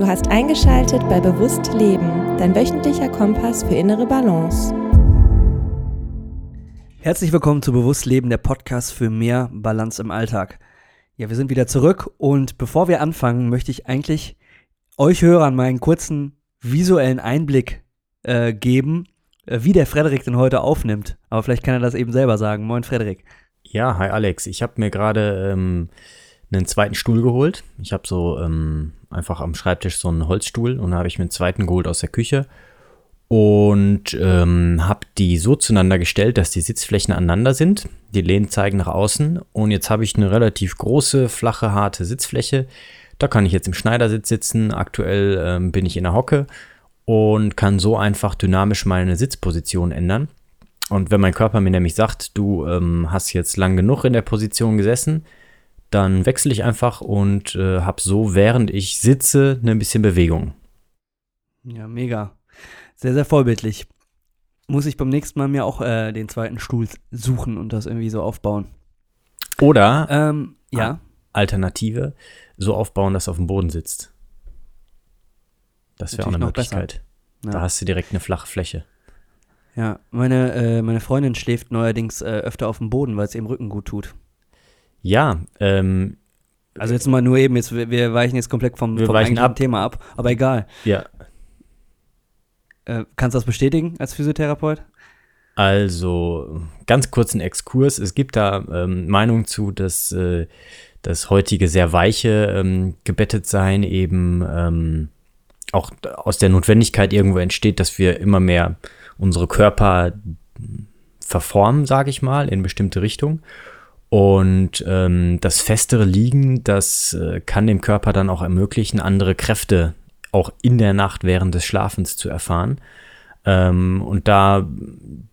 Du hast eingeschaltet bei Bewusst Leben, dein wöchentlicher Kompass für innere Balance. Herzlich willkommen zu Bewusst Leben, der Podcast für mehr Balance im Alltag. Ja, wir sind wieder zurück und bevor wir anfangen, möchte ich eigentlich euch Hörern mal einen kurzen visuellen Einblick äh, geben, äh, wie der Frederik denn heute aufnimmt. Aber vielleicht kann er das eben selber sagen. Moin, Frederik. Ja, hi Alex. Ich habe mir gerade ähm, einen zweiten Stuhl geholt. Ich habe so ähm, einfach am Schreibtisch so einen Holzstuhl und da habe ich mir einen zweiten geholt aus der Küche und ähm, habe die so zueinander gestellt, dass die Sitzflächen aneinander sind. Die Lehnen zeigen nach außen und jetzt habe ich eine relativ große, flache, harte Sitzfläche. Da kann ich jetzt im Schneidersitz sitzen. Aktuell ähm, bin ich in der Hocke und kann so einfach dynamisch meine Sitzposition ändern. Und wenn mein Körper mir nämlich sagt, du ähm, hast jetzt lang genug in der Position gesessen, dann wechsle ich einfach und äh, habe so, während ich sitze, ein bisschen Bewegung. Ja, mega. Sehr, sehr vorbildlich. Muss ich beim nächsten Mal mir auch äh, den zweiten Stuhl suchen und das irgendwie so aufbauen. Oder Ähm, ja. Alternative, so aufbauen, dass du auf dem Boden sitzt. Das wäre auch eine. Möglichkeit. Ja. Da hast du direkt eine flache Fläche. Ja, meine, äh, meine Freundin schläft neuerdings äh, öfter auf dem Boden, weil es ihrem Rücken gut tut. Ja, ähm, Also jetzt mal nur eben, jetzt, wir, weichen jetzt komplett vom, vom eigentlichen ab. Thema ab, aber egal. ja, Äh, kannst du das bestätigen als Physiotherapeut? Also, ganz kurzen Exkurs. Es gibt da ähm, Meinungen zu, dass äh, das heutige sehr weiche ähm, Gebettetsein eben ähm, auch aus der Notwendigkeit irgendwo entsteht, dass wir immer mehr unsere Körper verformen, sage ich mal, in bestimmte Richtung. Und ähm, das festere Liegen, das äh, kann dem Körper dann auch ermöglichen, andere Kräfte auch in der Nacht während des Schlafens zu erfahren. Ähm, und da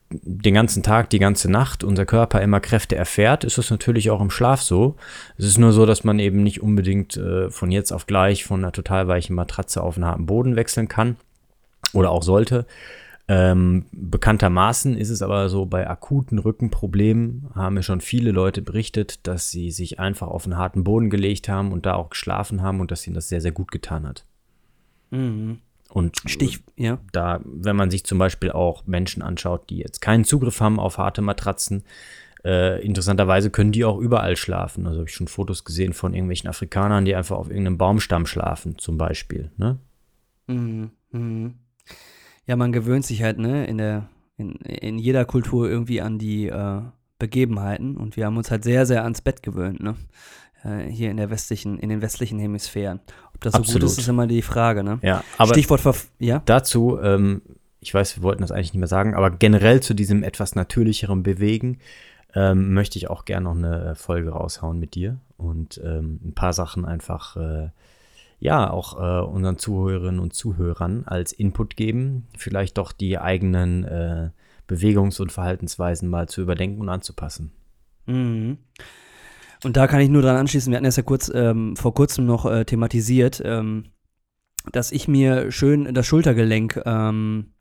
den ganzen Tag, die ganze Nacht unser Körper immer Kräfte erfährt, ist es natürlich auch im Schlaf so. Es ist nur so, dass man eben nicht unbedingt äh, von jetzt auf gleich von einer total weichen Matratze auf einen harten Boden wechseln kann oder auch sollte. Ähm, bekanntermaßen ist es aber so, bei akuten Rückenproblemen haben mir schon viele Leute berichtet, dass sie sich einfach auf einen harten Boden gelegt haben und da auch geschlafen haben und dass ihnen das sehr, sehr gut getan hat. Mhm. Und Stich, ja. da, wenn man sich zum Beispiel auch Menschen anschaut, die jetzt keinen Zugriff haben auf harte Matratzen, äh, interessanterweise können die auch überall schlafen. Also habe ich schon Fotos gesehen von irgendwelchen Afrikanern, die einfach auf irgendeinem Baumstamm schlafen, zum Beispiel. Ne? Mhm. Mhm. Ja, man gewöhnt sich halt, ne, in der, in, in jeder Kultur irgendwie an die äh, Begebenheiten und wir haben uns halt sehr, sehr ans Bett gewöhnt, ne? Äh, hier in der westlichen, in den westlichen Hemisphären. Ob das so gut Absolut. ist, ist immer die Frage, ne? Ja, aber Stichwort Verf ja? dazu, ähm, ich weiß, wir wollten das eigentlich nicht mehr sagen, aber generell zu diesem etwas natürlicheren Bewegen ähm, möchte ich auch gerne noch eine Folge raushauen mit dir und ähm, ein paar Sachen einfach, äh, ja, auch äh, unseren Zuhörerinnen und Zuhörern als Input geben, vielleicht doch die eigenen äh, Bewegungs- und Verhaltensweisen mal zu überdenken und anzupassen. Mhm. Und da kann ich nur dran anschließen, wir hatten das ja kurz ähm, vor kurzem noch äh, thematisiert, ähm, dass ich mir schön das Schultergelenk ähm,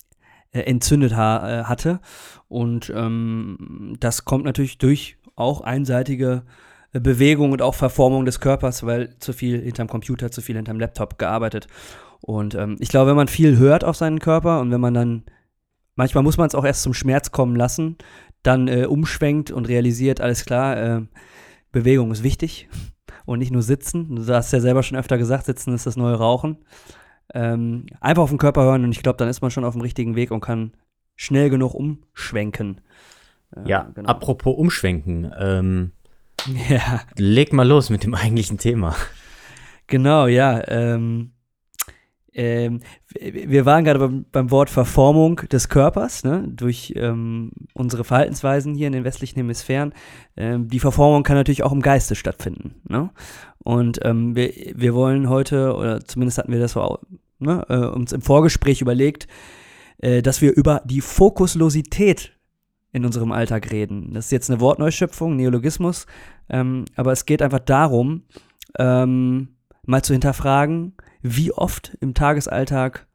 äh, entzündet ha äh, hatte. Und ähm, das kommt natürlich durch auch einseitige Bewegung und auch Verformung des Körpers, weil zu viel hinterm Computer, zu viel hinterm Laptop gearbeitet. Und ähm, ich glaube, wenn man viel hört auf seinen Körper und wenn man dann, manchmal muss man es auch erst zum Schmerz kommen lassen, dann äh, umschwenkt und realisiert, alles klar, äh, Bewegung ist wichtig und nicht nur sitzen. Du hast ja selber schon öfter gesagt, sitzen ist das neue Rauchen. Ähm, einfach auf den Körper hören und ich glaube, dann ist man schon auf dem richtigen Weg und kann schnell genug umschwenken. Äh, Ja, genau. apropos Umschwenken, ähm, Ja, leg mal los mit dem eigentlichen Thema. genau, ja. Ähm, ähm, wir waren gerade beim, beim Wort Verformung des Körpers, ne, durch ähm, unsere Verhaltensweisen hier in den westlichen Hemisphären. Ähm, die Verformung kann natürlich auch im Geiste stattfinden. Ne? Und ähm, wir, wir wollen heute, oder zumindest hatten wir das so ne, äh, uns im Vorgespräch überlegt, äh, dass wir über die Fokuslosität in unserem Alltag reden. Das ist jetzt eine Wortneuschöpfung, Neologismus, ähm, aber es geht einfach darum, ähm, mal zu hinterfragen, wie oft im Tagesalltag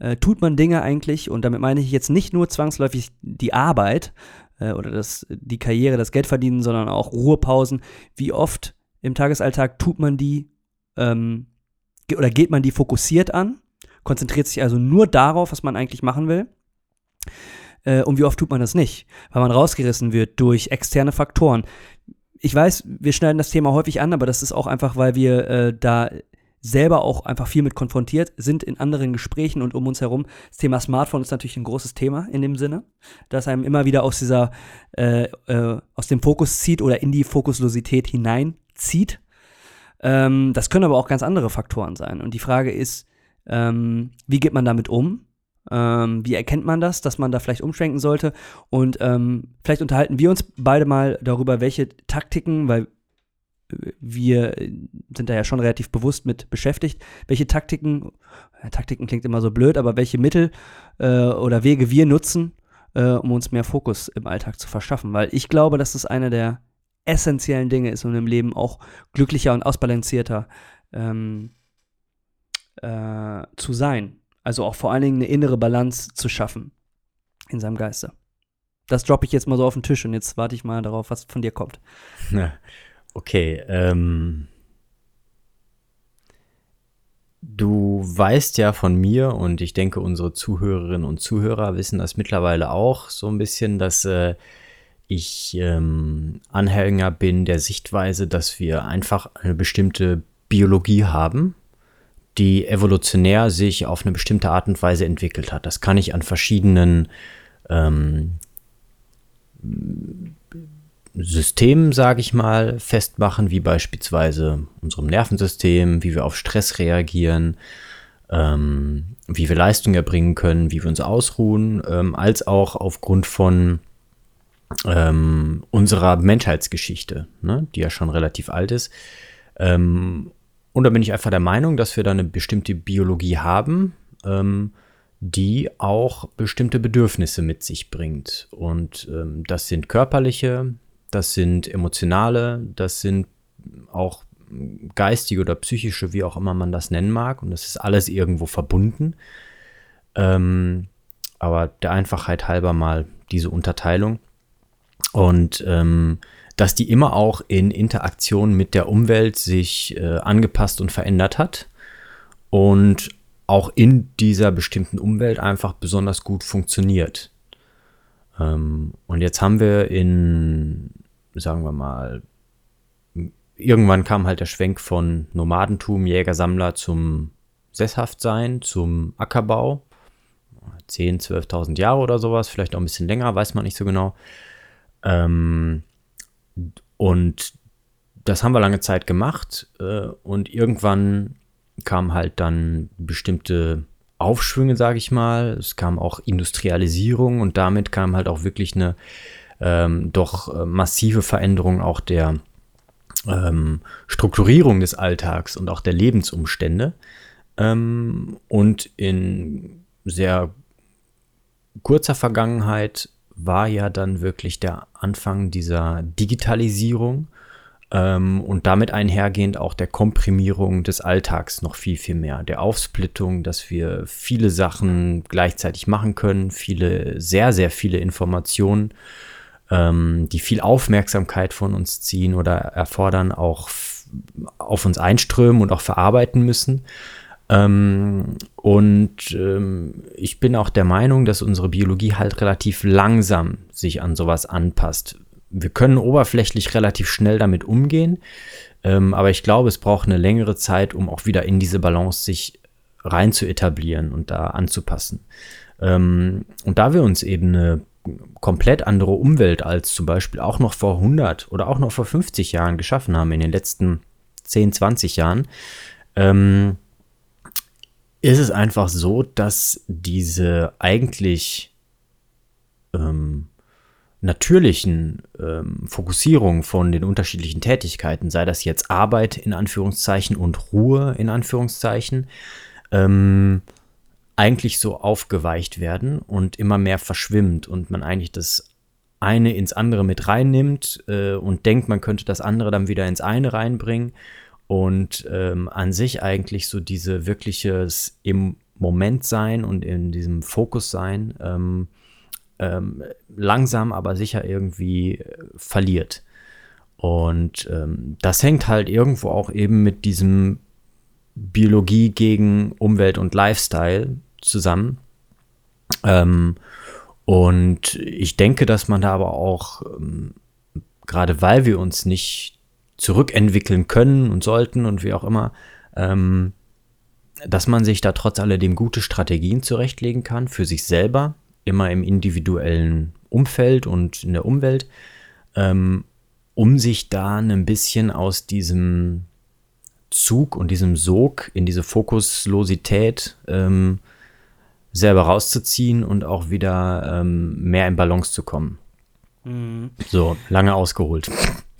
äh, tut man Dinge eigentlich, und damit meine ich jetzt nicht nur zwangsläufig die Arbeit äh, oder das, die Karriere, das Geld verdienen, sondern auch Ruhepausen, wie oft im Tagesalltag tut man die ähm, oder geht man die fokussiert an, konzentriert sich also nur darauf, was man eigentlich machen will. Äh, und wie oft tut man das nicht? Weil man rausgerissen wird durch externe Faktoren. Ich weiß, wir schneiden das Thema häufig an, aber das ist auch einfach, weil wir äh, da selber auch einfach viel mit konfrontiert sind in anderen Gesprächen und um uns herum. Das Thema Smartphone ist natürlich ein großes Thema in dem Sinne, dass einem immer wieder aus dieser, äh, äh, aus dem Fokus zieht oder in die Fokuslosität hineinzieht. Ähm, das können aber auch ganz andere Faktoren sein. Und die Frage ist, ähm, wie geht man damit um? Ähm, wie erkennt man das, dass man da vielleicht umschwenken sollte? Und ähm, vielleicht unterhalten wir uns beide mal darüber, welche Taktiken, weil wir sind da ja schon relativ bewusst mit beschäftigt, welche Taktiken, Taktiken klingt immer so blöd, aber welche Mittel äh, oder Wege wir nutzen, äh, um uns mehr Fokus im Alltag zu verschaffen. Weil ich glaube, dass das eine der essentiellen Dinge ist, um im Leben auch glücklicher und ausbalancierter ähm, äh, zu sein. Also auch vor allen Dingen eine innere Balance zu schaffen in seinem Geiste. Das droppe ich jetzt mal so auf den Tisch und jetzt warte ich mal darauf, was von dir kommt. Okay, ähm. Du weißt ja von mir und ich denke, unsere Zuhörerinnen und Zuhörer wissen das mittlerweile auch so ein bisschen, dass äh, ich ähm, Anhänger bin der Sichtweise, dass wir einfach eine bestimmte Biologie haben, die evolutionär sich auf eine bestimmte Art und Weise entwickelt hat. Das kann ich an verschiedenen ähm, Systemen, sage ich mal, festmachen, wie beispielsweise unserem Nervensystem, wie wir auf Stress reagieren, ähm, wie wir Leistung erbringen können, wie wir uns ausruhen, ähm, als auch aufgrund von ähm, unserer Menschheitsgeschichte, ne, die ja schon relativ alt ist. Ähm, und da bin ich einfach der Meinung, dass wir da eine bestimmte Biologie haben, ähm, die auch bestimmte Bedürfnisse mit sich bringt. Und ähm, das sind körperliche, das sind emotionale, das sind auch geistige oder psychische, wie auch immer man das nennen mag. Und das ist alles irgendwo verbunden. Ähm, aber der Einfachheit halber mal diese Unterteilung. Und ähm, dass die immer auch in Interaktion mit der Umwelt sich äh, angepasst und verändert hat und auch in dieser bestimmten Umwelt einfach besonders gut funktioniert. Ähm, und jetzt haben wir in, sagen wir mal, irgendwann kam halt der Schwenk von Nomadentum, Jäger-Sammler zum Sesshaftsein, zum Ackerbau. 10, 12.000 Jahre oder sowas, vielleicht auch ein bisschen länger, weiß man nicht so genau. Ähm, und das haben wir lange Zeit gemacht äh, und irgendwann kam halt dann bestimmte Aufschwünge, sage ich mal. Es kam auch Industrialisierung und damit kam halt auch wirklich eine ähm, doch äh, massive Veränderung auch der ähm, Strukturierung des Alltags und auch der Lebensumstände. Ähm, und in sehr kurzer Vergangenheit war ja dann wirklich der Anfang dieser Digitalisierung ähm, und damit einhergehend auch der Komprimierung des Alltags noch viel, viel mehr. Der Aufsplittung, dass wir viele Sachen gleichzeitig machen können, viele, sehr, sehr viele Informationen, ähm, die viel Aufmerksamkeit von uns ziehen oder erfordern, auch auf uns einströmen und auch verarbeiten müssen. Ähm, und ähm, ich bin auch der Meinung, dass unsere Biologie halt relativ langsam sich an sowas anpasst. Wir können oberflächlich relativ schnell damit umgehen, ähm, aber ich glaube, es braucht eine längere Zeit, um auch wieder in diese Balance sich rein zu etablieren und da anzupassen. Ähm, und da wir uns eben eine komplett andere Umwelt als zum Beispiel auch noch vor 100 oder auch noch vor 50 Jahren geschaffen haben, in den letzten 10, 20 Jahren, ähm, ist es einfach so, dass diese eigentlich ähm, natürlichen ähm, Fokussierung von den unterschiedlichen Tätigkeiten, sei das jetzt Arbeit in Anführungszeichen und Ruhe in Anführungszeichen, ähm, eigentlich so aufgeweicht werden und immer mehr verschwimmt und man eigentlich das eine ins andere mit reinnimmt äh, und denkt, man könnte das andere dann wieder ins eine reinbringen und ähm, an sich eigentlich so diese wirkliches im Moment sein und in diesem Fokus sein ähm, ähm, langsam, aber sicher irgendwie äh, verliert. Und ähm, das hängt halt irgendwo auch eben mit diesem Biologie gegen Umwelt und Lifestyle zusammen. Ähm, und ich denke, dass man da aber auch, ähm, gerade weil wir uns nicht zurückentwickeln können und sollten und wie auch immer, ähm, dass man sich da trotz alledem gute Strategien zurechtlegen kann für sich selber, immer im individuellen Umfeld und in der Umwelt, ähm, um sich da ein bisschen aus diesem Zug und diesem Sog in diese Fokuslosität ähm, selber rauszuziehen und auch wieder ähm, mehr in Balance zu kommen. Mhm. So, lange ausgeholt.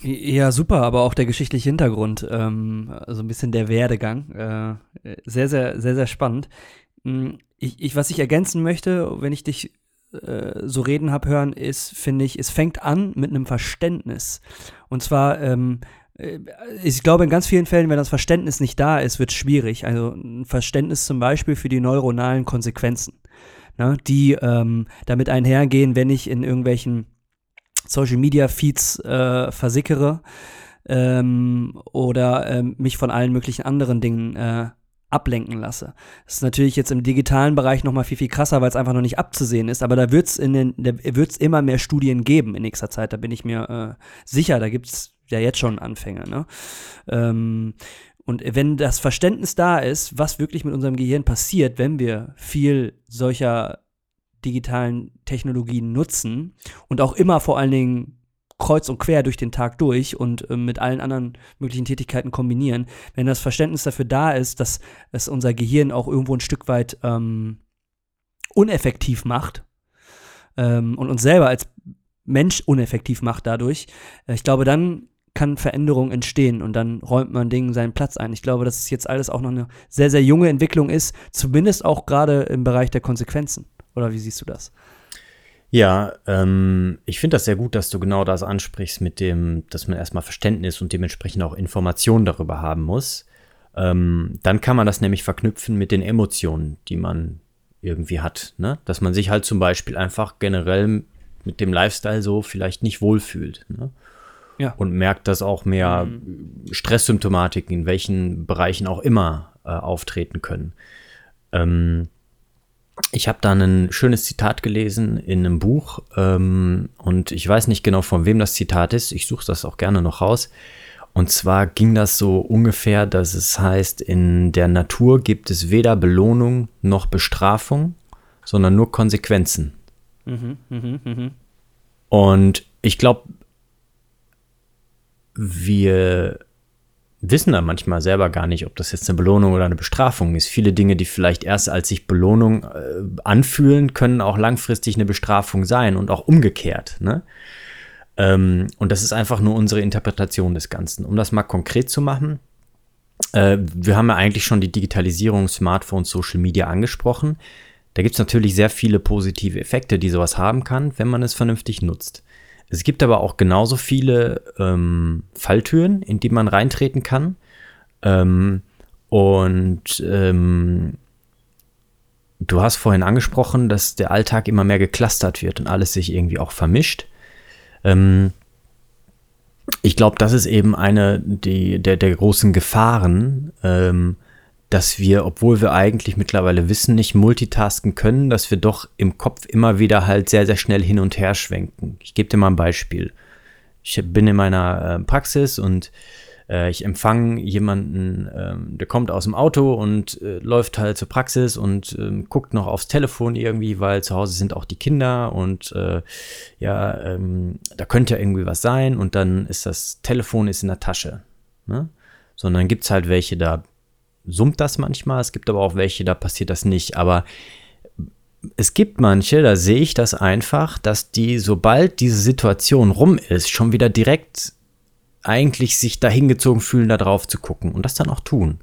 Ja, super, aber auch der geschichtliche Hintergrund, ähm, also ein bisschen der Werdegang. Äh, sehr, sehr, sehr, sehr spannend. Hm, ich, ich, was ich ergänzen möchte, wenn ich dich äh, so reden habe hören, ist, finde ich, es fängt an mit einem Verständnis. Und zwar, ähm, äh, ich glaube, in ganz vielen Fällen, wenn das Verständnis nicht da ist, wird es schwierig. Also ein Verständnis zum Beispiel für die neuronalen Konsequenzen, ne, die ähm, damit einhergehen, wenn ich in irgendwelchen Social Media Feeds äh, versickere ähm, oder ähm, mich von allen möglichen anderen Dingen äh, ablenken lasse. Das ist natürlich jetzt im digitalen Bereich noch mal viel, viel krasser, weil es einfach noch nicht abzusehen ist. Aber da wird es immer mehr Studien geben in nächster Zeit. Da bin ich mir äh, sicher. Da gibt es ja jetzt schon Anfänge. Ne? Ähm, und wenn das Verständnis da ist, was wirklich mit unserem Gehirn passiert, wenn wir viel solcher digitalen Technologien nutzen und auch immer vor allen Dingen kreuz und quer durch den Tag durch und äh, mit allen anderen möglichen Tätigkeiten kombinieren, wenn das Verständnis dafür da ist, dass es unser Gehirn auch irgendwo ein Stück weit ähm, uneffektiv macht ähm, und uns selber als Mensch uneffektiv macht dadurch, äh, ich glaube, dann kann Veränderung entstehen und dann räumt man Dingen seinen Platz ein. Ich glaube, dass es jetzt alles auch noch eine sehr, sehr junge Entwicklung ist, zumindest auch gerade im Bereich der Konsequenzen. Oder wie siehst du das? Ja, ähm, ich finde das sehr gut, dass du genau das ansprichst mit dem, dass man erstmal Verständnis und dementsprechend auch Informationen darüber haben muss. Ähm, dann kann man das nämlich verknüpfen mit den Emotionen, die man irgendwie hat. Ne? Dass man sich halt zum Beispiel einfach generell mit dem Lifestyle so vielleicht nicht wohlfühlt. Ne? Ja. Und merkt, dass auch mehr mhm. Stresssymptomatiken in welchen Bereichen auch immer äh, auftreten können. Ähm, ich habe da ein schönes Zitat gelesen in einem Buch ähm, und ich weiß nicht genau, von wem das Zitat ist. Ich suche das auch gerne noch raus. Und zwar ging das so ungefähr, dass es heißt, in der Natur gibt es weder Belohnung noch Bestrafung, sondern nur Konsequenzen. Mhm, mh, mh. Und ich glaube, wir wissen dann manchmal selber gar nicht, ob das jetzt eine Belohnung oder eine Bestrafung ist. Viele Dinge, die vielleicht erst als sich Belohnung äh, anfühlen, können auch langfristig eine Bestrafung sein und auch umgekehrt. Ne? Ähm, und das ist einfach nur unsere Interpretation des Ganzen. Um das mal konkret zu machen, äh, wir haben ja eigentlich schon die Digitalisierung, Smartphones, Social Media angesprochen. Da gibt es natürlich sehr viele positive Effekte, die sowas haben kann, wenn man es vernünftig nutzt. Es gibt aber auch genauso viele ähm, Falltüren, in die man reintreten kann. Ähm, und ähm, du hast vorhin angesprochen, dass der Alltag immer mehr geklustert wird und alles sich irgendwie auch vermischt. Ähm, ich glaube, das ist eben eine die, der, der großen Gefahren, ähm, dass wir, obwohl wir eigentlich mittlerweile wissen, nicht multitasken können, dass wir doch im Kopf immer wieder halt sehr, sehr schnell hin und her schwenken. Ich gebe dir mal ein Beispiel. Ich bin in meiner äh, Praxis und äh, ich empfange jemanden, äh, der kommt aus dem Auto und äh, läuft halt zur Praxis und ähm, guckt noch aufs Telefon irgendwie, weil zu Hause sind auch die Kinder und ja, ähm, da könnte ja irgendwie was sein und dann ist das Telefon ist in der Tasche. Ne? Sondern gibt es halt welche, da summt das manchmal, es gibt aber auch welche, da passiert das nicht. Aber es gibt manche, da sehe ich das einfach, dass die, sobald diese Situation rum ist, schon wieder direkt eigentlich sich dahingezogen fühlen, da drauf zu gucken und das dann auch tun.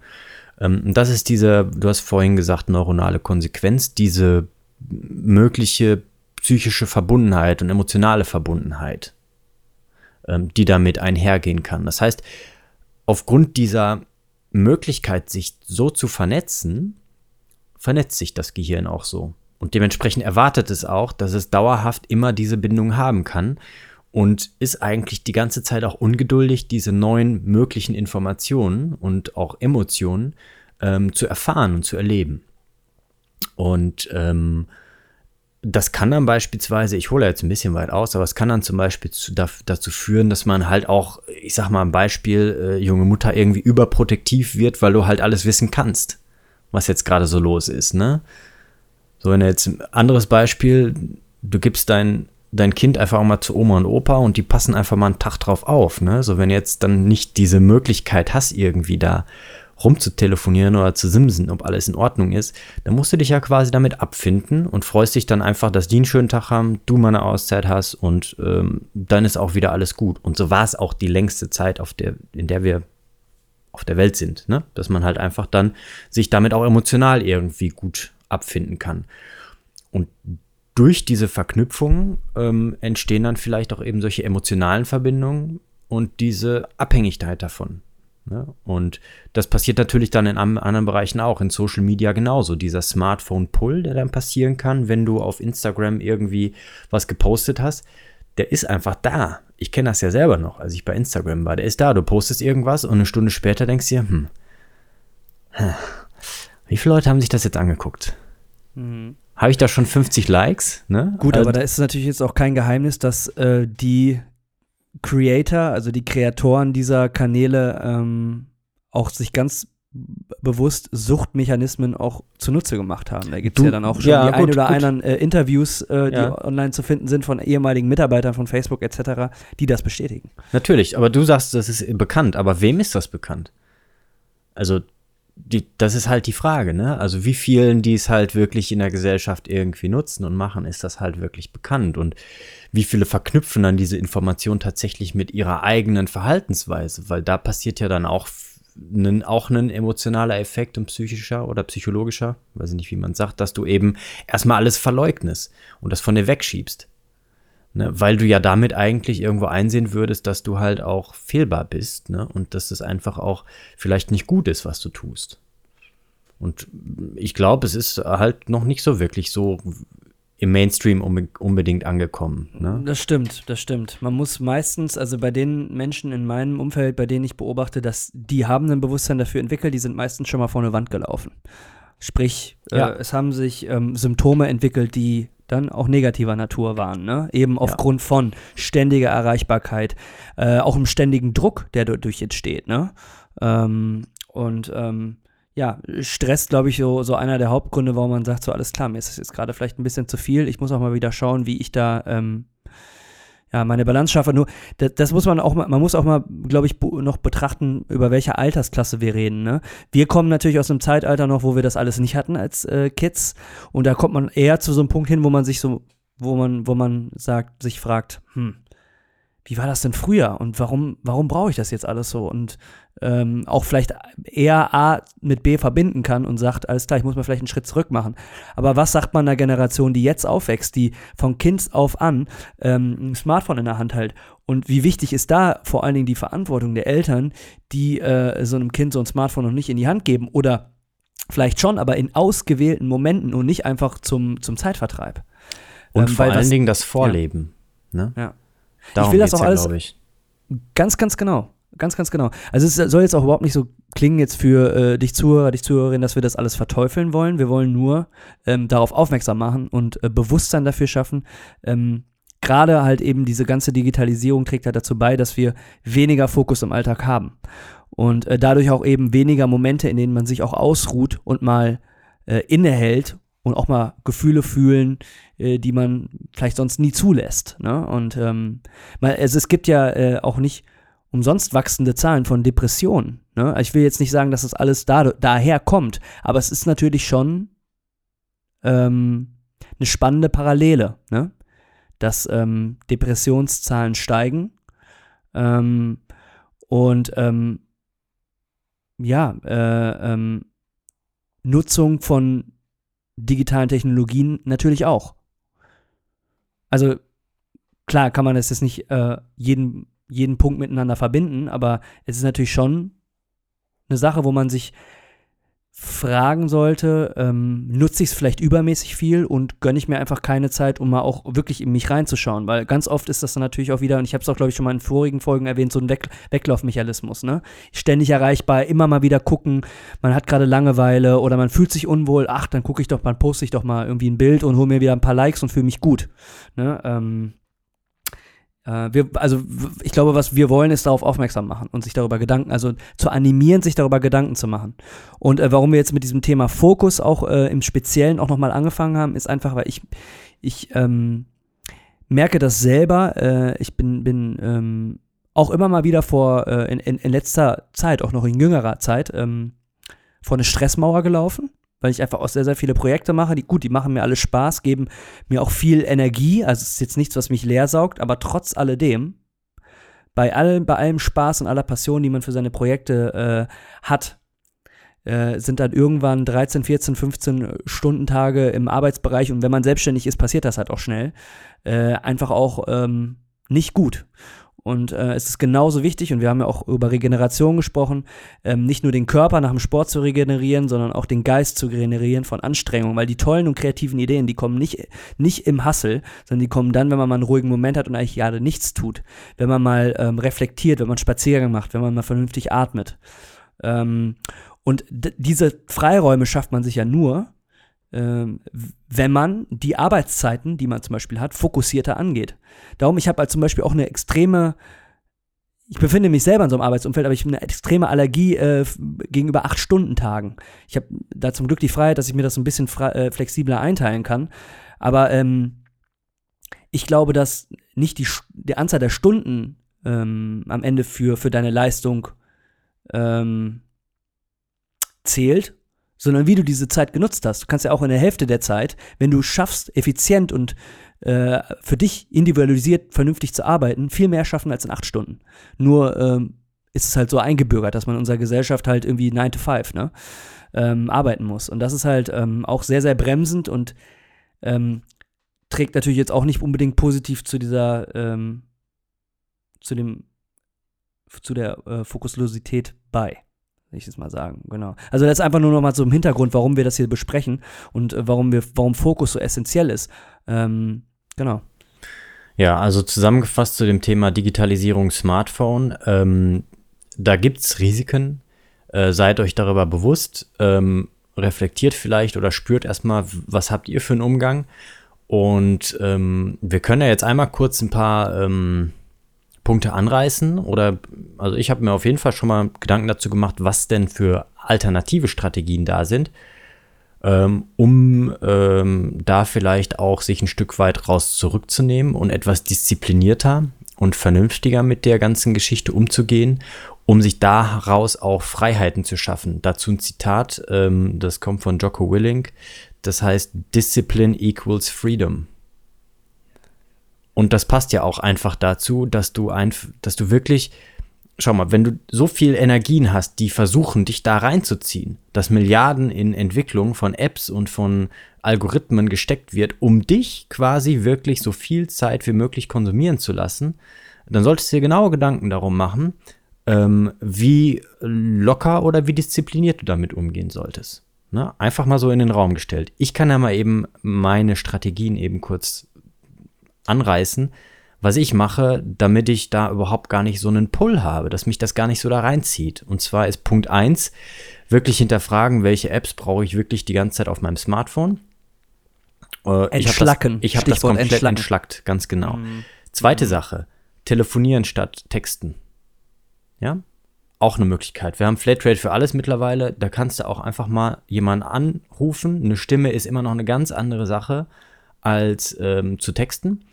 Ähm, und das ist diese, du hast vorhin gesagt, neuronale Konsequenz, diese mögliche psychische Verbundenheit und emotionale Verbundenheit, ähm, die damit einhergehen kann. Das heißt, aufgrund dieser Möglichkeit, sich so zu vernetzen, vernetzt sich das Gehirn auch so. Und dementsprechend erwartet es auch, dass es dauerhaft immer diese Bindung haben kann und ist eigentlich die ganze Zeit auch ungeduldig, diese neuen möglichen Informationen und auch Emotionen ähm, zu erfahren und zu erleben. Und ähm, das kann dann beispielsweise, ich hole jetzt ein bisschen weit aus, aber es kann dann zum Beispiel zu, dazu führen, dass man halt auch, ich sag mal ein Beispiel, äh, junge Mutter irgendwie überprotektiv wird, weil du halt alles wissen kannst, was jetzt gerade so los ist, ne? So, wenn jetzt ein anderes Beispiel, du gibst dein, dein Kind einfach mal zu Oma und Opa und die passen einfach mal einen Tag drauf auf, ne? So, wenn jetzt dann nicht diese Möglichkeit hast, irgendwie da rumzutelefonieren oder zu simsen, ob alles in Ordnung ist, dann musst du dich ja quasi damit abfinden und freust dich dann einfach, dass die einen schönen Tag haben, du mal eine Auszeit hast und ähm, dann ist auch wieder alles gut. Und so war es auch die längste Zeit, auf der, in der wir auf der Welt sind, ne? dass man halt einfach dann sich damit auch emotional irgendwie gut abfinden kann. Und durch diese Verknüpfungen ähm, entstehen dann vielleicht auch eben solche emotionalen Verbindungen und diese Abhängigkeit davon. Ne? Und das passiert natürlich dann in anderen Bereichen auch, in Social Media genauso. Dieser Smartphone-Pull, der dann passieren kann, wenn du auf Instagram irgendwie was gepostet hast, der ist einfach da. Ich kenne das ja selber noch, als ich bei Instagram war. Der ist da. Du postest irgendwas und eine Stunde später denkst du dir, hm, wie viele Leute haben sich das jetzt angeguckt? Mhm. Habe ich da schon 50 Likes? Ne? Gut, also, aber da ist es natürlich jetzt auch kein Geheimnis, dass äh, die Creator, also die Kreatoren dieser Kanäle, ähm, auch sich ganz bewusst Suchtmechanismen auch zunutze gemacht haben. Da gibt es ja dann auch schon ja, die gut, ein oder gut. anderen äh, Interviews, äh, die ja. online zu finden sind von ehemaligen Mitarbeitern von Facebook etc., die das bestätigen. Natürlich, aber du sagst, das ist bekannt, aber wem ist das bekannt? Also die, das ist halt die Frage, ne? Also wie vielen, die es halt wirklich in der Gesellschaft irgendwie nutzen und machen, ist das halt wirklich bekannt und wie viele verknüpfen dann diese Information tatsächlich mit ihrer eigenen Verhaltensweise, weil da passiert ja dann auch ein, auch ein emotionaler Effekt und psychischer oder psychologischer, weiß ich nicht, wie man sagt, dass du eben erstmal alles verleugnest und das von dir wegschiebst. Ne, weil du ja damit eigentlich irgendwo einsehen würdest, dass du halt auch fehlbar bist ne, und dass es einfach auch vielleicht nicht gut ist, was du tust. Und ich glaube, es ist halt noch nicht so wirklich so im Mainstream unbedingt angekommen. Ne? Das stimmt, das stimmt. Man muss meistens, also bei den Menschen in meinem Umfeld, bei denen ich beobachte, dass die haben ein Bewusstsein dafür entwickelt, die sind meistens schon mal vor eine Wand gelaufen. Sprich, ja. äh, es haben sich ähm, Symptome entwickelt, die dann auch negativer Natur waren, ne? Eben aufgrund ja. von ständiger Erreichbarkeit, äh, auch im ständigen Druck, der dadurch entsteht, ne? Ähm, und ähm, ja, Stress, glaube ich, so, so einer der Hauptgründe, warum man sagt, so alles klar, mir ist das jetzt gerade vielleicht ein bisschen zu viel. Ich muss auch mal wieder schauen, wie ich da ähm, ja, meine Balance schaffe. Nur, das, das, muss man auch mal, man muss auch mal, glaube ich, noch betrachten, über welche Altersklasse wir reden. Ne? Wir kommen natürlich aus einem Zeitalter noch, wo wir das alles nicht hatten als äh, Kids. Und da kommt man eher zu so einem Punkt hin, wo man sich so, wo man, wo man sagt, sich fragt, hm, wie war das denn früher und warum, warum brauche ich das jetzt alles so? Und ähm, auch vielleicht eher A mit B verbinden kann und sagt, alles klar, ich muss mal vielleicht einen Schritt zurück machen. Aber was sagt man einer Generation, die jetzt aufwächst, die von Kind auf an ähm, ein Smartphone in der Hand hält? Und wie wichtig ist da vor allen Dingen die Verantwortung der Eltern, die äh, so einem Kind so ein Smartphone noch nicht in die Hand geben oder vielleicht schon, aber in ausgewählten Momenten und nicht einfach zum, zum Zeitvertreib. Und ähm, vor allen das, Dingen das Vorleben. Ja. Ne? ja. Darum ich will das auch ja, alles. Ganz, ganz genau. Ganz, ganz genau. Also es soll jetzt auch überhaupt nicht so klingen jetzt für äh, dich Zuhörer, dich Zuhörerin, dass wir das alles verteufeln wollen. Wir wollen nur ähm, darauf aufmerksam machen und äh, Bewusstsein dafür schaffen. Ähm, Gerade halt eben diese ganze Digitalisierung trägt ja dazu bei, dass wir weniger Fokus im Alltag haben. Und äh, dadurch auch eben weniger Momente, in denen man sich auch ausruht und mal äh, innehält und auch mal Gefühle fühlen, äh, die man vielleicht sonst nie zulässt. Ne? Und ähm, mal, also es gibt ja äh, auch nicht umsonst wachsende Zahlen von Depressionen. Ne? Ich will jetzt nicht sagen, dass das alles da, daher kommt, aber es ist natürlich schon ähm, eine spannende Parallele, ne? dass ähm, Depressionszahlen steigen ähm, und ähm, ja, äh, ähm, Nutzung von digitalen Technologien natürlich auch. Also klar kann man es jetzt nicht äh, jeden jeden Punkt miteinander verbinden, aber es ist natürlich schon eine Sache, wo man sich fragen sollte, ähm, nutze ich es vielleicht übermäßig viel und gönne ich mir einfach keine Zeit, um mal auch wirklich in mich reinzuschauen, weil ganz oft ist das dann natürlich auch wieder, und ich habe es auch, glaube ich, schon mal in vorigen Folgen erwähnt, so ein Weg Weglaufmechanismus, ne? Ständig erreichbar, immer mal wieder gucken, man hat gerade Langeweile oder man fühlt sich unwohl, ach, dann gucke ich doch, dann poste ich doch mal irgendwie ein Bild und hole mir wieder ein paar Likes und fühle mich gut, ne? Ähm, äh, wir, also ich glaube, was wir wollen, ist darauf aufmerksam machen und sich darüber Gedanken, also zu animieren, sich darüber Gedanken zu machen. Und äh, warum wir jetzt mit diesem Thema Fokus auch äh, im Speziellen auch nochmal angefangen haben, ist einfach, weil ich, ich ähm, merke das selber. Äh, ich bin, bin ähm, auch immer mal wieder vor, äh, in, in, in, letzter Zeit, auch noch in jüngerer Zeit, ähm, vor eine Stressmauer gelaufen weil ich einfach auch sehr, sehr viele Projekte mache. Die, gut, die machen mir alle Spaß, geben mir auch viel Energie. Also es ist jetzt nichts, was mich leer saugt, aber trotz alledem, bei allem, bei allem Spaß und aller Passion, die man für seine Projekte äh, hat, äh, sind dann irgendwann 13, 14, 15 Stundentage im Arbeitsbereich und wenn man selbstständig ist, passiert das halt auch schnell. Äh, einfach auch ähm, nicht gut. Und äh, es ist genauso wichtig, und wir haben ja auch über Regeneration gesprochen, ähm, nicht nur den Körper nach dem Sport zu regenerieren, sondern auch den Geist zu regenerieren von Anstrengung, weil die tollen und kreativen Ideen, die kommen nicht, nicht im Hassel, sondern die kommen dann, wenn man mal einen ruhigen Moment hat und eigentlich gerade nichts tut, wenn man mal ähm, reflektiert, wenn man Spaziergang macht, wenn man mal vernünftig atmet. Ähm, und diese Freiräume schafft man sich ja nur, wenn man die Arbeitszeiten, die man zum Beispiel hat, fokussierter angeht. Darum, ich habe halt zum Beispiel auch eine extreme, ich befinde mich selber in so einem Arbeitsumfeld, aber ich habe eine extreme Allergie äh, gegenüber acht Stunden Tagen. Ich habe da zum Glück die Freiheit, dass ich mir das ein bisschen äh, flexibler einteilen kann. Aber ähm, ich glaube, dass nicht die, die Anzahl der Stunden ähm, am Ende für, für deine Leistung ähm, zählt, sondern wie du diese Zeit genutzt hast. Du kannst ja auch in der Hälfte der Zeit, wenn du schaffst, effizient und äh, für dich individualisiert vernünftig zu arbeiten, viel mehr schaffen als in acht Stunden. Nur ähm, ist es halt so eingebürgert, dass man in unserer Gesellschaft halt irgendwie 9 to 5 ne, ähm, arbeiten muss. Und das ist halt ähm, auch sehr, sehr bremsend und ähm, trägt natürlich jetzt auch nicht unbedingt positiv zu dieser, ähm, zu dem, zu der äh, Fokuslosität bei will ich es mal sagen, genau. Also das ist einfach nur noch mal so im Hintergrund, warum wir das hier besprechen und äh, warum wir, warum Fokus so essentiell ist. Ähm, genau. Ja, also zusammengefasst zu dem Thema Digitalisierung Smartphone, ähm, da gibt es Risiken. Äh, seid euch darüber bewusst, ähm, reflektiert vielleicht oder spürt erstmal, was habt ihr für einen Umgang. Und ähm, wir können ja jetzt einmal kurz ein paar ähm, Punkte anreißen oder also ich habe mir auf jeden Fall schon mal Gedanken dazu gemacht, was denn für alternative Strategien da sind, ähm, um ähm, da vielleicht auch sich ein Stück weit raus zurückzunehmen und etwas disziplinierter und vernünftiger mit der ganzen Geschichte umzugehen, um sich daraus auch Freiheiten zu schaffen. Dazu ein Zitat, ähm, das kommt von Jocko Willink, das heißt Discipline equals Freedom. Und das passt ja auch einfach dazu, dass du ein, dass du wirklich, schau mal, wenn du so viel Energien hast, die versuchen, dich da reinzuziehen, dass Milliarden in Entwicklung von Apps und von Algorithmen gesteckt wird, um dich quasi wirklich so viel Zeit wie möglich konsumieren zu lassen, dann solltest du dir genaue Gedanken darum machen, ähm, wie locker oder wie diszipliniert du damit umgehen solltest. Ne? Einfach mal so in den Raum gestellt. Ich kann ja mal eben meine Strategien eben kurz anreißen, was ich mache, damit ich da überhaupt gar nicht so einen Pull habe, dass mich das gar nicht so da reinzieht. Und zwar ist Punkt 1, wirklich hinterfragen, welche Apps brauche ich wirklich die ganze Zeit auf meinem Smartphone. Äh, entschlacken. Ich habe das, hab das komplett entschlackt, ganz genau. Mhm. Zweite mhm. Sache, telefonieren statt texten. Ja, auch eine Möglichkeit. Wir haben Flatrate für alles mittlerweile. Da kannst du auch einfach mal jemanden anrufen. Eine Stimme ist immer noch eine ganz andere Sache als ähm, zu texten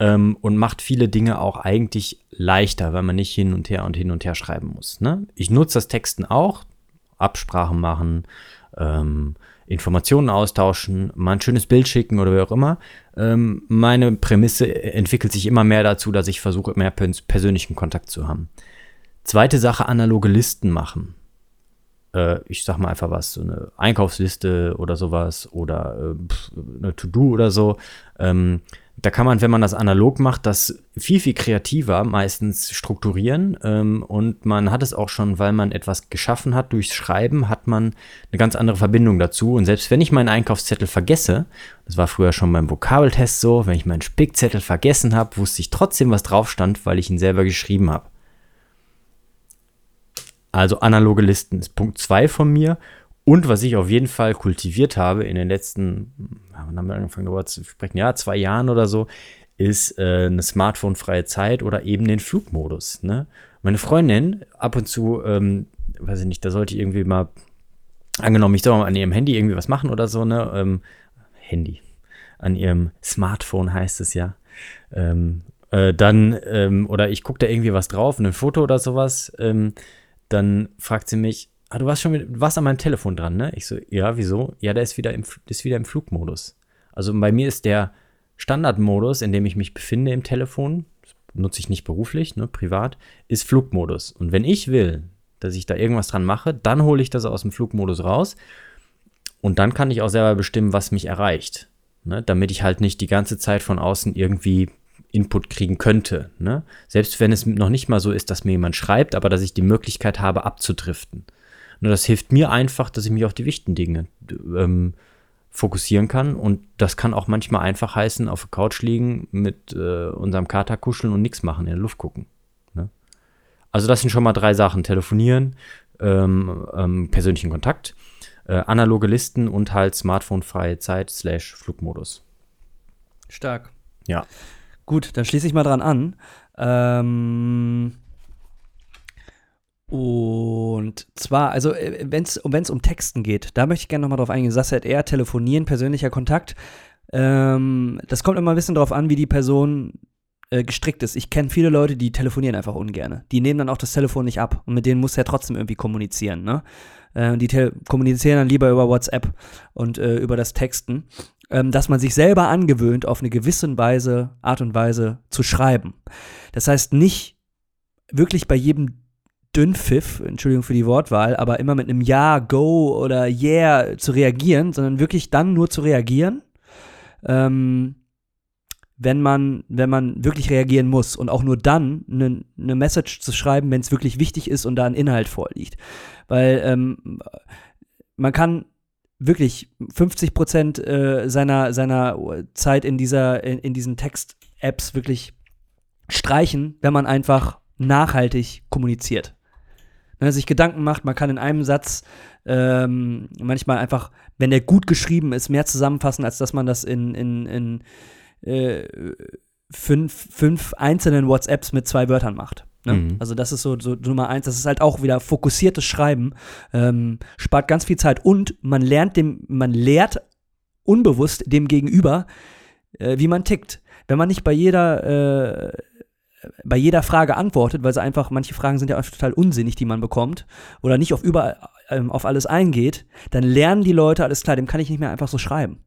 ähm, und macht viele Dinge auch eigentlich leichter, weil man nicht hin und her und hin und her schreiben muss. Ne? Ich nutze das Texten auch, Absprachen machen, ähm, Informationen austauschen, mal ein schönes Bild schicken oder wie auch immer. Ähm, meine Prämisse entwickelt sich immer mehr dazu, dass ich versuche, mehr persönlichen Kontakt zu haben. Zweite Sache, analoge Listen machen äh, ich sag mal einfach was, so eine Einkaufsliste oder sowas oder äh, eine To-Do oder so. Ähm, da kann man, wenn man das analog macht, das viel, viel kreativer meistens strukturieren. Ähm, und man hat es auch schon, weil man etwas geschaffen hat durchs Schreiben, hat man eine ganz andere Verbindung dazu. Und selbst wenn ich meinen Einkaufszettel vergesse, das war früher schon beim Vokabeltest so, wenn ich meinen Spickzettel vergessen habe, wusste ich trotzdem, was drauf stand, weil ich ihn selber geschrieben habe. Also analoge Listen ist Punkt 2 von mir. Und was ich auf jeden Fall kultiviert habe in den letzten, wann haben wir angefangen darüber zu sprechen, ja, zwei Jahren oder so, ist äh, eine Smartphone-freie Zeit oder eben den Flugmodus. Ne? Meine Freundin, ab und zu, ähm, weiß ich nicht, da sollte ich irgendwie mal, angenommen, ich soll mal an ihrem Handy irgendwie was machen oder so, ne? Ähm, Handy. An ihrem Smartphone heißt es ja. Ähm, äh, dann, ähm, oder ich gucke da irgendwie was drauf, ein Foto oder sowas, ähm, dann fragt sie mich, ah, du warst schon mit, warst an meinem Telefon dran, ne? Ich so, ja, wieso? Ja, der ist wieder im, ist wieder im Flugmodus. Also bei mir ist der Standardmodus, in dem ich mich befinde im Telefon, nutze ich nicht beruflich, ne, privat, ist Flugmodus. Und wenn ich will, dass ich da irgendwas dran mache, dann hole ich das aus dem Flugmodus raus und dann kann ich auch selber bestimmen, was mich erreicht. Ne, damit ich halt nicht die ganze Zeit von außen irgendwie Input kriegen könnte. Ne? Selbst wenn es noch nicht mal so ist, dass mir jemand schreibt, aber dass ich die Möglichkeit habe, abzudriften. Und das hilft mir einfach, dass ich mich auf die wichtigen Dinge ähm, fokussieren kann. Und das kann auch manchmal einfach heißen, auf der Couch liegen, mit äh, unserem Kater kuscheln und nichts machen, in der Luft gucken. Ne? Also das sind schon mal drei Sachen. Telefonieren, ähm, ähm, persönlichen Kontakt, äh, analoge Listen und halt smartphone-freie Zeit slash Flugmodus. Stark. Ja. Gut, dann schließe ich mal dran an. Ähm und zwar, also äh, wenn es um Texten geht, da möchte ich gerne nochmal drauf eingehen. Eher telefonieren, persönlicher Kontakt. Ähm, das kommt immer ein bisschen drauf an, wie die Person äh, gestrickt ist. Ich kenne viele Leute, die telefonieren einfach ungern. Die nehmen dann auch das Telefon nicht ab und mit denen muss er trotzdem irgendwie kommunizieren. Ne? Äh, die kommunizieren dann lieber über WhatsApp und äh, über das Texten. Ähm, dass man sich selber angewöhnt, auf eine gewisse Weise, Art und Weise zu schreiben. Das heißt nicht wirklich bei jedem Dünnpfiff, Entschuldigung für die Wortwahl, aber immer mit einem Ja, Go oder Yeah zu reagieren, sondern wirklich dann nur zu reagieren, ähm, wenn man, wenn man wirklich reagieren muss und auch nur dann eine ne Message zu schreiben, wenn es wirklich wichtig ist und da ein Inhalt vorliegt. Weil ähm, man kann wirklich 50 Prozent äh, seiner, seiner Zeit in, dieser, in, in diesen Text-Apps wirklich streichen, wenn man einfach nachhaltig kommuniziert ne, sich Gedanken macht. Man kann in einem Satz ähm, manchmal einfach, wenn der gut geschrieben ist, mehr zusammenfassen, als dass man das in, in, in äh, fünf, fünf einzelnen WhatsApps mit zwei Wörtern macht. Ne? Mhm. Also das ist so, so Nummer eins. Das ist halt auch wieder fokussiertes Schreiben. Ähm, spart ganz viel Zeit und man lernt dem, man lehrt unbewusst dem Gegenüber, äh, wie man tickt. Wenn man nicht bei jeder äh, bei jeder Frage antwortet, weil sie einfach, manche Fragen sind ja total unsinnig, die man bekommt, oder nicht auf überall, ähm, auf alles eingeht, dann lernen die Leute, alles klar, dem kann ich nicht mehr einfach so schreiben.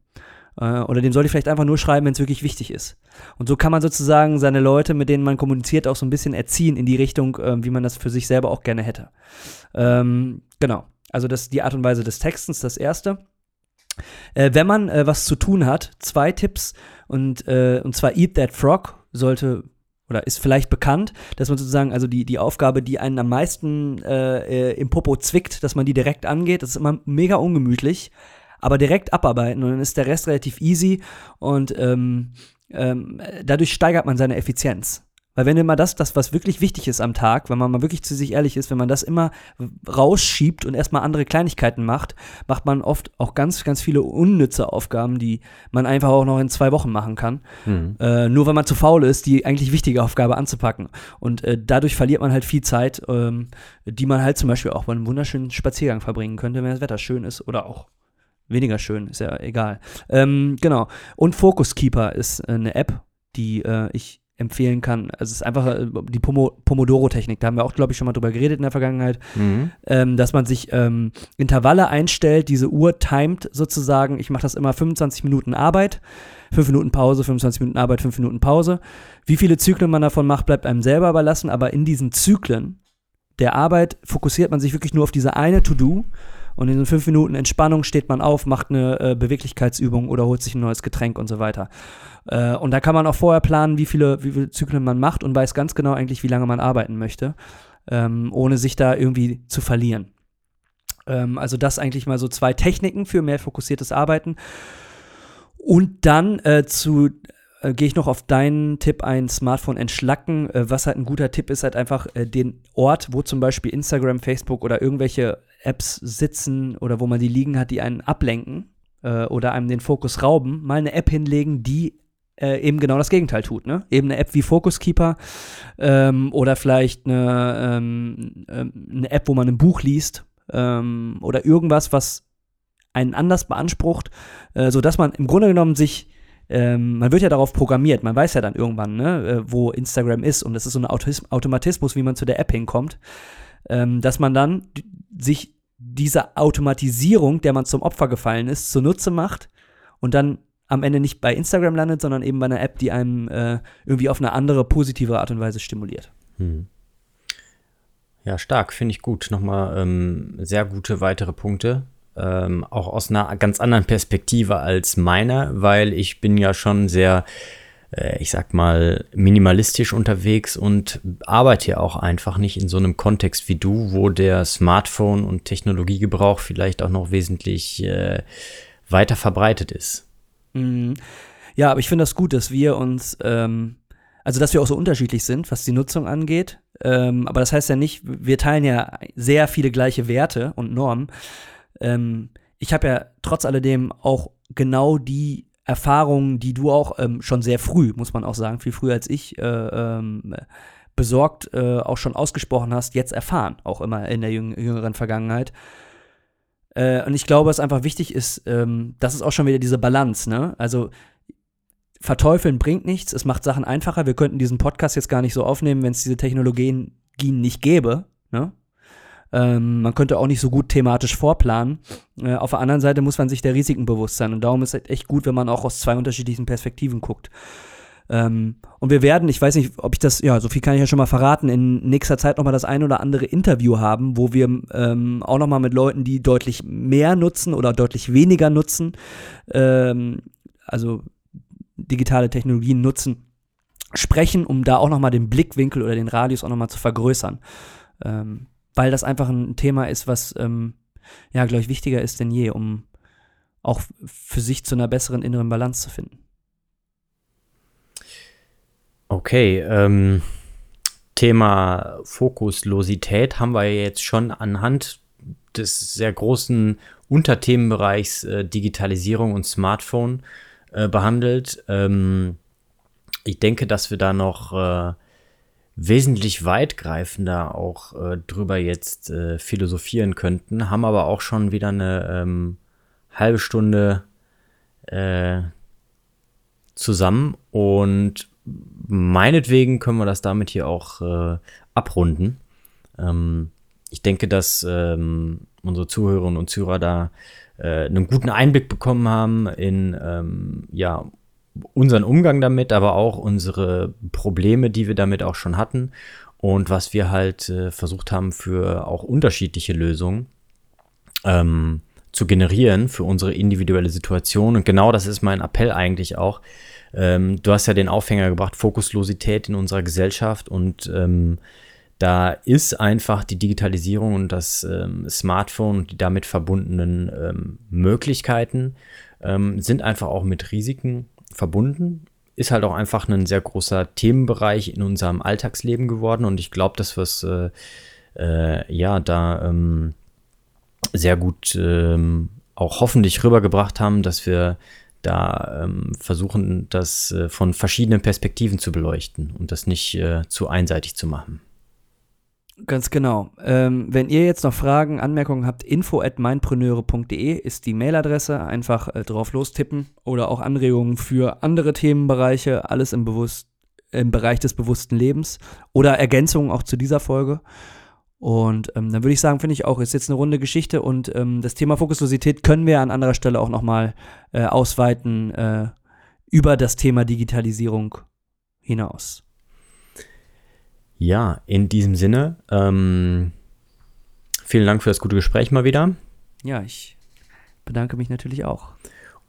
Äh, oder dem soll ich vielleicht einfach nur schreiben, wenn es wirklich wichtig ist. Und so kann man sozusagen seine Leute, mit denen man kommuniziert, auch so ein bisschen erziehen in die Richtung, äh, wie man das für sich selber auch gerne hätte. Ähm, genau. Also das die Art und Weise des Textens, das erste. Äh, wenn man äh, was zu tun hat, zwei Tipps und, äh, und zwar Eat That Frog sollte oder ist vielleicht bekannt, dass man sozusagen, also die, die Aufgabe, die einen am meisten äh, äh, im Popo zwickt, dass man die direkt angeht, das ist immer mega ungemütlich, aber direkt abarbeiten und dann ist der Rest relativ easy und ähm, ähm, dadurch steigert man seine Effizienz. Weil wenn immer das, das, was wirklich wichtig ist am Tag, wenn man mal wirklich zu sich ehrlich ist, wenn man das immer rausschiebt und erstmal andere Kleinigkeiten macht, macht man oft auch ganz, ganz viele unnütze Aufgaben, die man einfach auch noch in zwei Wochen machen kann. Mhm. Äh, nur wenn man zu faul ist, die eigentlich wichtige Aufgabe anzupacken. Und äh, dadurch verliert man halt viel Zeit, ähm, die man halt zum Beispiel auch bei einem wunderschönen Spaziergang verbringen könnte, wenn das Wetter schön ist oder auch weniger schön, ist ja egal. Ähm, genau. Und Focus Keeper ist äh, eine App, die äh, ich empfehlen kann. Also es ist einfach äh, die Pomodoro-Technik. Da haben wir auch, glaube ich, schon mal drüber geredet in der Vergangenheit, mhm. ähm, dass man sich ähm, Intervalle einstellt, diese Uhr timet sozusagen. Ich mache das immer 25 Minuten Arbeit, 5 Minuten Pause, 25 Minuten Arbeit, 5 Minuten Pause. Wie viele Zyklen man davon macht, bleibt einem selber überlassen, aber in diesen Zyklen der Arbeit fokussiert man sich wirklich nur auf diese eine To-Do Und in fünf Minuten Entspannung steht man auf, macht eine äh, Beweglichkeitsübung oder holt sich ein neues Getränk und so weiter. Äh, und da kann man auch vorher planen, wie viele, wie viele Zyklen man macht und weiß ganz genau eigentlich, wie lange man arbeiten möchte, ähm, ohne sich da irgendwie zu verlieren. Ähm, also das eigentlich mal so zwei Techniken für mehr fokussiertes Arbeiten. Und dann äh, zu äh, gehe ich noch auf deinen Tipp ein, Smartphone entschlacken. Äh, was halt ein guter Tipp ist, halt einfach äh, den Ort, wo zum Beispiel Instagram, Facebook oder irgendwelche Apps sitzen oder wo man die liegen hat, die einen ablenken äh, oder einem den Fokus rauben, mal eine App hinlegen, die äh, eben genau das Gegenteil tut. Ne? Eben eine App wie Focus Keeper ähm, oder vielleicht eine, ähm, ähm, eine App, wo man ein Buch liest ähm, oder irgendwas, was einen anders beansprucht, äh, sodass man im Grunde genommen sich ähm, man wird ja darauf programmiert, man weiß ja dann irgendwann, ne, äh, wo Instagram ist und das ist so ein Automatismus, wie man zu der App hinkommt, ähm, dass man dann sich diese Automatisierung, der man zum Opfer gefallen ist, zunutze macht und dann am Ende nicht bei Instagram landet, sondern eben bei einer App, die einem äh, irgendwie auf eine andere, positive Art und Weise stimuliert. Hm. Ja, stark, finde ich gut. Nochmal ähm, sehr gute weitere Punkte ähm, auch aus einer ganz anderen Perspektive als meiner, weil ich bin ja schon sehr, ich sag mal, minimalistisch unterwegs und arbeite ja auch einfach nicht in so einem Kontext wie du, wo der Smartphone- und Technologiegebrauch vielleicht auch noch wesentlich äh, weiter verbreitet ist. Mhm. Ja, aber ich finde das gut, dass wir uns, ähm, also dass wir auch so unterschiedlich sind, was die Nutzung angeht. Ähm, aber das heißt ja nicht, wir teilen ja sehr viele gleiche Werte und Normen ähm, ich habe ja trotz alledem auch genau die Erfahrungen, die du auch ähm, schon sehr früh, muss man auch sagen, viel früher als ich, äh, ähm, besorgt äh, auch schon ausgesprochen hast, jetzt erfahren, auch immer in der jüng jüngeren Vergangenheit. Äh, und ich glaube, was einfach wichtig ist, ähm, das ist auch schon wieder diese Balance, ne? Also verteufeln bringt nichts, es macht Sachen einfacher. Wir könnten diesen Podcast jetzt gar nicht so aufnehmen, wenn es diese Technologien nicht gäbe, ne? Ähm, man könnte auch nicht so gut thematisch vorplanen. Äh, auf der anderen Seite muss man sich der Risiken bewusst sein. Und darum ist es echt gut, wenn man auch aus zwei unterschiedlichen Perspektiven guckt. Ähm, und wir werden, ich weiß nicht, ob ich das, ja, so viel kann ich ja schon mal verraten, in nächster Zeit nochmal das ein oder andere Interview haben, wo wir ähm, auch nochmal mit Leuten, die deutlich mehr nutzen oder deutlich weniger nutzen, ähm, also digitale Technologien nutzen, sprechen, um da auch nochmal den Blickwinkel oder den Radius auch nochmal zu vergrößern. Ähm, weil das einfach ein Thema ist, was, ähm, ja, glaube ich, wichtiger ist denn je, um auch für sich zu einer besseren inneren Balance zu finden. Okay, ähm, Thema Fokuslosität haben wir jetzt schon anhand des sehr großen Unterthemenbereichs äh, Digitalisierung und Smartphone äh, behandelt. Ähm, ich denke, dass wir da noch äh, wesentlich weitgreifender auch äh, drüber jetzt äh, philosophieren könnten, haben aber auch schon wieder eine ähm, halbe Stunde äh, zusammen und meinetwegen können wir das damit hier auch äh, abrunden. Ähm, ich denke, dass ähm, unsere Zuhörerinnen und Zuhörer da äh, einen guten Einblick bekommen haben in ähm, ja, unseren Umgang damit, aber auch unsere Probleme, die wir damit auch schon hatten und was wir halt äh, versucht haben für auch unterschiedliche Lösungen ähm, zu generieren für unsere individuelle Situation. Und genau das ist mein Appell eigentlich auch. Ähm, du hast ja den Aufhänger gebracht, Fokuslosität in unserer Gesellschaft und ähm, da ist einfach die Digitalisierung und das ähm, Smartphone und die damit verbundenen ähm, Möglichkeiten ähm, sind einfach auch mit Risiken verbunden. Ist halt auch einfach ein sehr großer Themenbereich in unserem Alltagsleben geworden und ich glaube, dass wir es äh, äh, ja da ähm, sehr gut ähm, auch hoffentlich rübergebracht haben, dass wir da ähm, versuchen, das äh, von verschiedenen Perspektiven zu beleuchten und das nicht äh, zu einseitig zu machen. Ganz genau. Ähm, wenn ihr jetzt noch Fragen, Anmerkungen habt, info at mindpreneure.de ist die Mailadresse. Einfach äh, drauf lostippen oder auch Anregungen für andere Themenbereiche, alles im, Bewusst im Bereich des bewussten Lebens oder Ergänzungen auch zu dieser Folge. Und ähm, dann würde ich sagen, finde ich auch, ist jetzt eine runde Geschichte und ähm, das Thema Fokuslosität können wir an anderer Stelle auch nochmal äh, ausweiten äh, über das Thema Digitalisierung hinaus. Ja, in diesem Sinne, ähm, vielen Dank für das gute Gespräch mal wieder. ja, ich bedanke mich natürlich auch.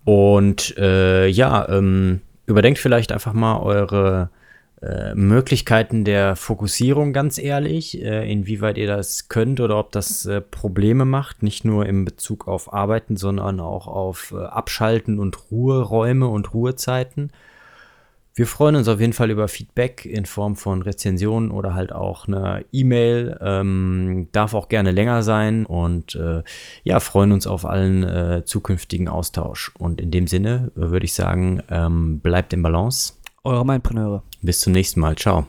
Und äh, ja, ähm, überdenkt vielleicht einfach mal eure äh, Möglichkeiten der Fokussierung ganz ehrlich, äh, inwieweit ihr das könnt oder ob das äh, Probleme macht, nicht nur in Bezug auf Arbeiten, sondern auch auf äh, Abschalten und Ruheräume und Ruhezeiten. Wir freuen uns auf jeden Fall über Feedback in Form von Rezensionen oder halt auch eine E-Mail. Ähm, darf auch gerne länger sein und äh, ja, freuen uns auf allen äh, zukünftigen Austausch. Und in dem Sinne würde ich sagen, ähm, bleibt im Balance. Eure Mindpreneure. Bis zum nächsten Mal. Ciao.